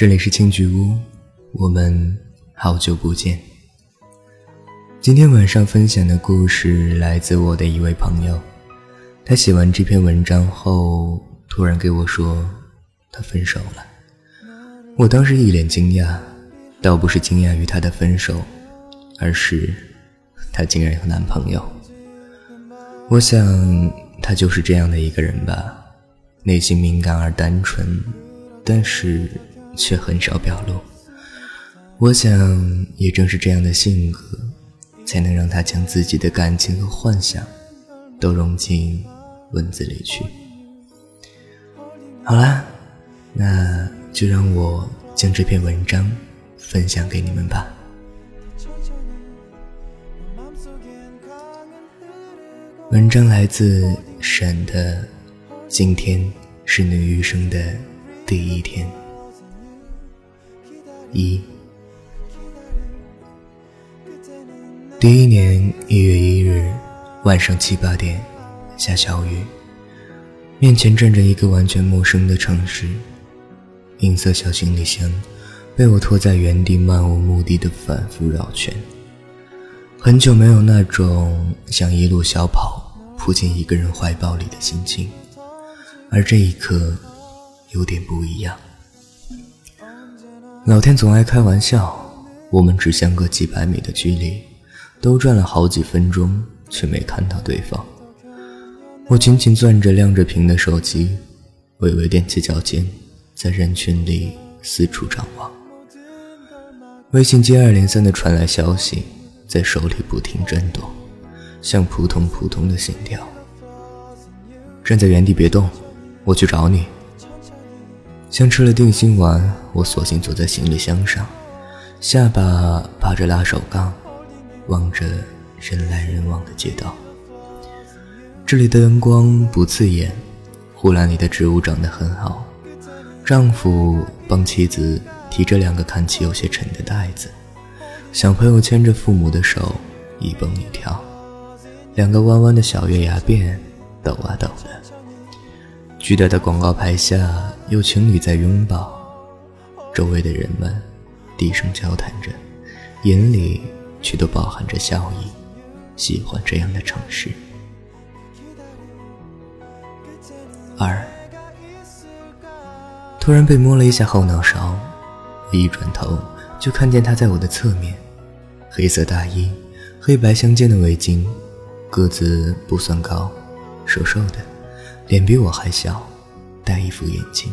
这里是青菊屋，我们好久不见。今天晚上分享的故事来自我的一位朋友，他写完这篇文章后，突然给我说他分手了。我当时一脸惊讶，倒不是惊讶于他的分手，而是他竟然有男朋友。我想他就是这样的一个人吧，内心敏感而单纯，但是。却很少表露。我想，也正是这样的性格，才能让他将自己的感情和幻想都融进文字里去。好啦，那就让我将这篇文章分享给你们吧。文章来自沈的，今天是你余生的第一天。一，第一年一月一日晚上七八点，下小雨，面前站着一个完全陌生的城市，银色小行李箱被我拖在原地，漫无目的的反复绕圈。很久没有那种想一路小跑扑进一个人怀抱里的心情，而这一刻有点不一样。老天总爱开玩笑，我们只相隔几百米的距离，都转了好几分钟，却没看到对方。我紧紧攥着亮着屏的手机，微微踮起脚尖，在人群里四处张望。微信接二连三的传来消息，在手里不停震动，像扑通扑通的心跳。站在原地别动，我去找你。像吃了定心丸，我索性坐在行李箱上，下巴扒着拉手杠，望着人来人往的街道。这里的灯光不刺眼，护栏里的植物长得很好。丈夫帮妻子提着两个看起有些沉的袋子，小朋友牵着父母的手一蹦一跳，两个弯弯的小月牙辫抖啊抖的。巨大的广告牌下。有情侣在拥抱，周围的人们低声交谈着，眼里却都饱含着笑意。喜欢这样的城市。二，突然被摸了一下后脑勺，我一转头就看见他在我的侧面，黑色大衣，黑白相间的围巾，个子不算高，瘦瘦的，脸比我还小。戴一副眼镜，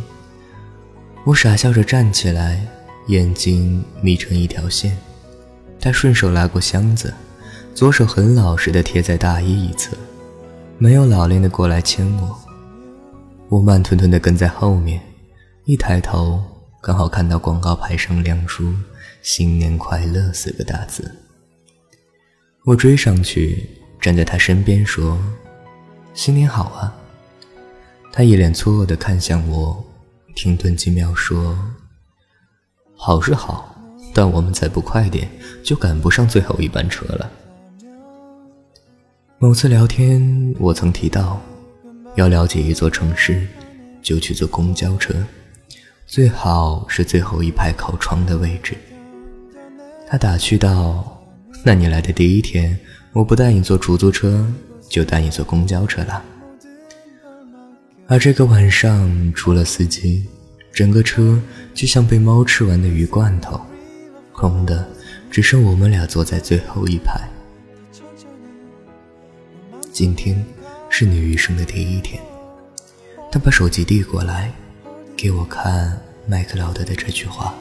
我傻笑着站起来，眼睛眯成一条线。他顺手拉过箱子，左手很老实的贴在大衣一侧，没有老练的过来牵我。我慢吞吞的跟在后面，一抬头刚好看到广告牌上亮出“新年快乐”四个大字。我追上去，站在他身边说：“新年好啊。”他一脸错愕地看向我，停顿几秒说：“好是好，但我们再不快点，就赶不上最后一班车了。”某次聊天，我曾提到，要了解一座城市，就去坐公交车，最好是最后一排靠窗的位置。他打趣道：“那你来的第一天，我不带你坐出租车，就带你坐公交车了。”而这个晚上，除了司机，整个车就像被猫吃完的鱼罐头，空的，只剩我们俩坐在最后一排。今天是你余生的第一天。他把手机递过来，给我看麦克劳德的这句话：“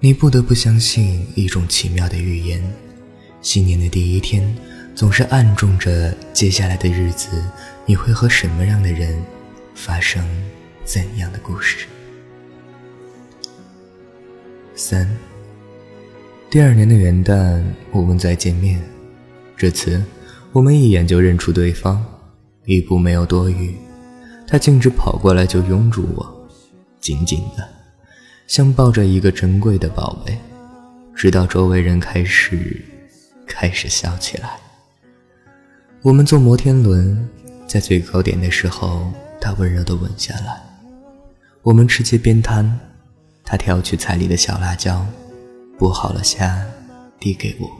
你不得不相信一种奇妙的预言，新年的第一天。”总是暗中着接下来的日子，你会和什么样的人发生怎样的故事？三，第二年的元旦，我们再见面，这次我们一眼就认出对方，一步没有多余，他径直跑过来就拥住我，紧紧的，像抱着一个珍贵的宝贝，直到周围人开始开始笑起来。我们坐摩天轮，在最高点的时候，他温柔地吻下来。我们吃街边摊，他挑去菜里的小辣椒，剥好了虾，递给我。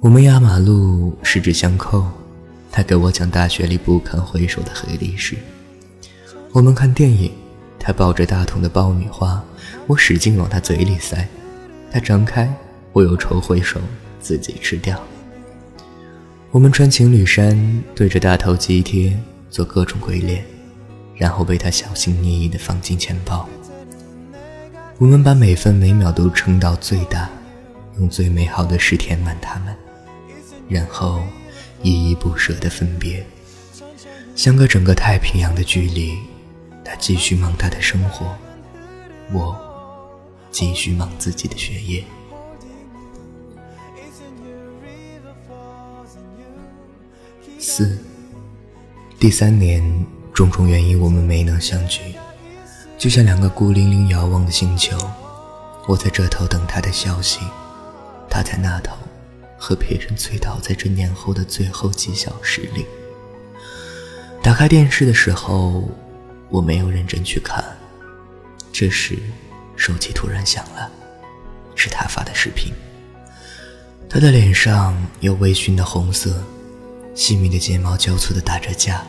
我们压马路，十指相扣。他给我讲大学里不堪回首的黑历史。我们看电影，他抱着大桶的爆米花，我使劲往他嘴里塞。他张开，我又抽回手自己吃掉。我们穿情侣衫，对着大头肌贴做各种鬼脸，然后被他小心翼翼地放进钱包。我们把每分每秒都撑到最大，用最美好的事填满他们，然后。依依不舍的分别，相隔整个太平洋的距离。他继续忙他的生活，我继续忙自己的学业。四，第三年，种种原因我们没能相聚，就像两个孤零零遥望的星球。我在这头等他的消息，他在那头。和别人醉倒在这年后的最后几小时里，打开电视的时候，我没有认真去看。这时，手机突然响了，是他发的视频。他的脸上有微醺的红色，细密的睫毛交错的打着架。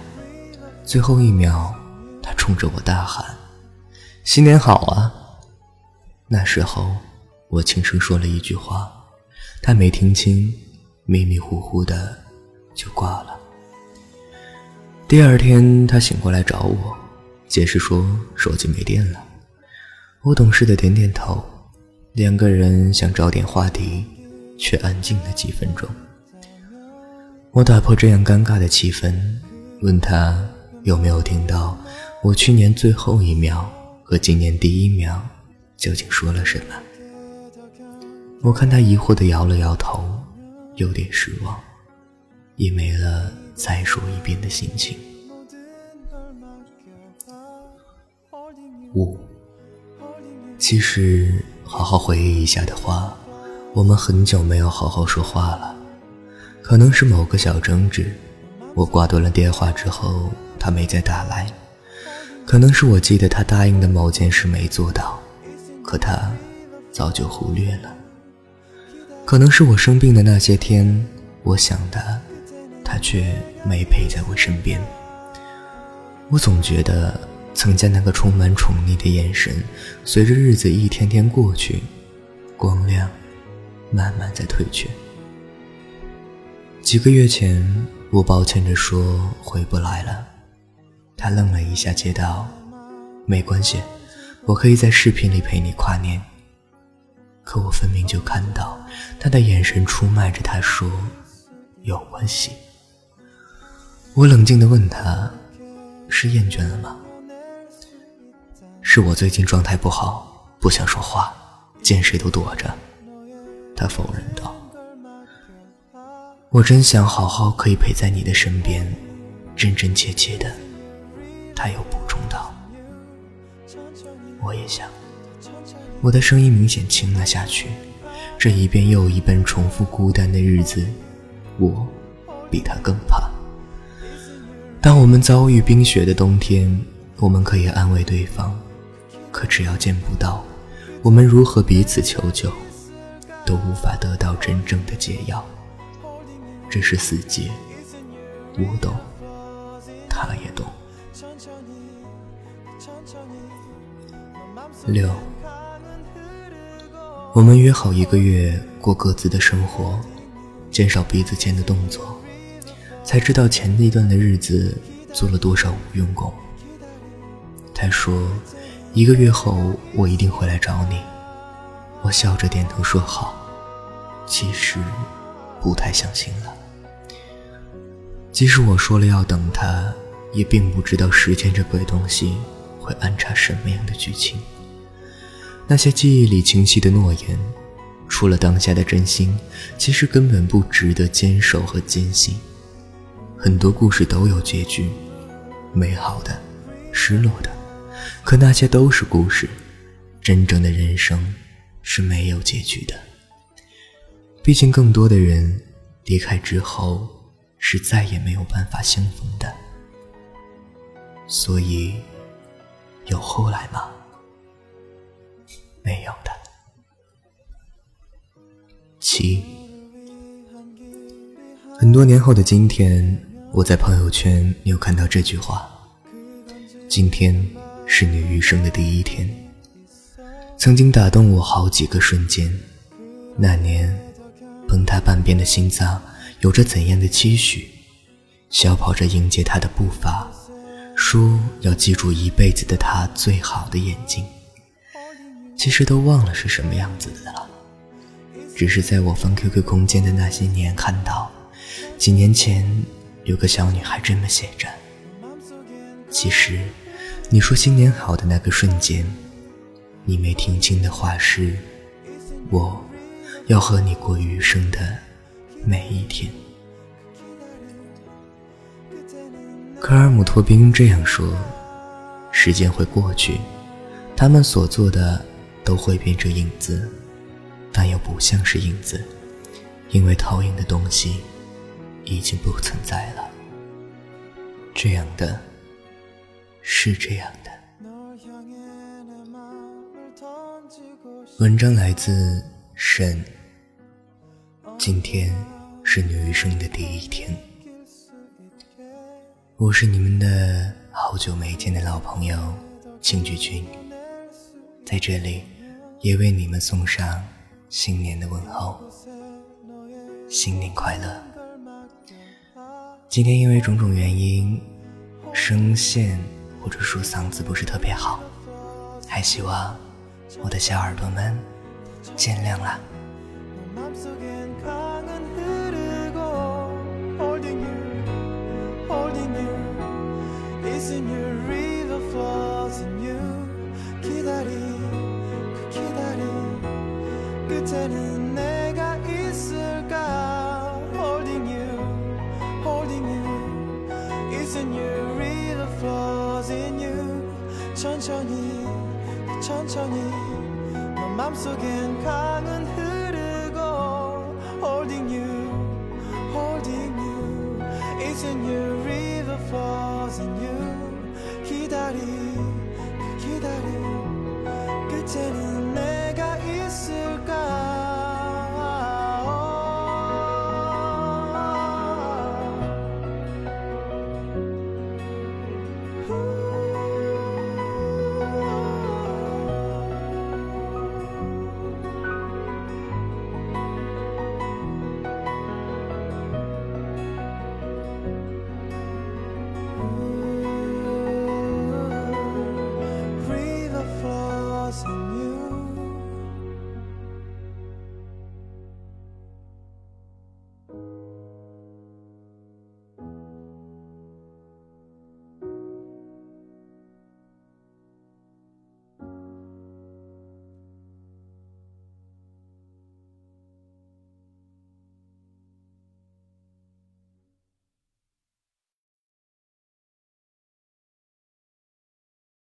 最后一秒，他冲着我大喊：“新年好啊！”那时候，我轻声说了一句话。他没听清，迷迷糊糊的就挂了。第二天，他醒过来找我，解释说手机没电了。我懂事的点点头。两个人想找点话题，却安静了几分钟。我打破这样尴尬的气氛，问他有没有听到我去年最后一秒和今年第一秒究竟说了什么。我看他疑惑的摇了摇头，有点失望，也没了再说一遍的心情。五，其实好好回忆一下的话，我们很久没有好好说话了。可能是某个小争执，我挂断了电话之后，他没再打来；可能是我记得他答应的某件事没做到，可他早就忽略了。可能是我生病的那些天，我想他，他却没陪在我身边。我总觉得曾经那个充满宠溺的眼神，随着日子一天天过去，光亮慢慢在退却。几个月前，我抱歉着说回不来了，他愣了一下，接道：“没关系，我可以在视频里陪你跨年。”可我分明就看到他的眼神出卖着他说：“有关系。”我冷静地问他：“是厌倦了吗？”“是我最近状态不好，不想说话，见谁都躲着。”他否认道。“我真想好好可以陪在你的身边，真真切切的。”他又补充道。“我也想。”我的声音明显轻了下去。这一遍又一遍重复孤单的日子，我比他更怕。当我们遭遇冰雪的冬天，我们可以安慰对方，可只要见不到，我们如何彼此求救，都无法得到真正的解药。这是死结，我懂，他也懂。六。我们约好一个月过各自的生活，减少彼此间的动作，才知道前那段的日子做了多少无用功。他说：“一个月后我一定会来找你。”我笑着点头说好。其实不太相信了。即使我说了要等他，也并不知道时间这鬼东西会安插什么样的剧情。那些记忆里清晰的诺言，除了当下的真心，其实根本不值得坚守和坚信。很多故事都有结局，美好的，失落的，可那些都是故事。真正的人生是没有结局的。毕竟，更多的人离开之后，是再也没有办法相逢的。所以，有后来吗？没有的。七，很多年后的今天，我在朋友圈又看到这句话：今天是你余生的第一天。曾经打动我好几个瞬间，那年崩塌半边的心脏，有着怎样的期许？小跑着迎接他的步伐，说要记住一辈子的他最好的眼睛。其实都忘了是什么样子的了，只是在我翻 QQ 空间的那些年，看到几年前有个小女孩这么写着。其实，你说新年好的那个瞬间，你没听清的话是：我要和你过余生的每一天。科尔姆托宾这样说：时间会过去，他们所做的。都会变成影子，但又不像是影子，因为投影的东西已经不存在了。这样的，是这样的。文章来自沈。今天是你余生的第一天，我是你们的好久没见的老朋友庆菊君，在这里。也为你们送上新年的问候，新年快乐！今天因为种种原因，声线或者说嗓子不是特别好，还希望我的小耳朵们见谅啦。 너 맘속엔 강은 흐르고 Holding you, holding you Isn't your river flows 기다림 기다림. 끝에는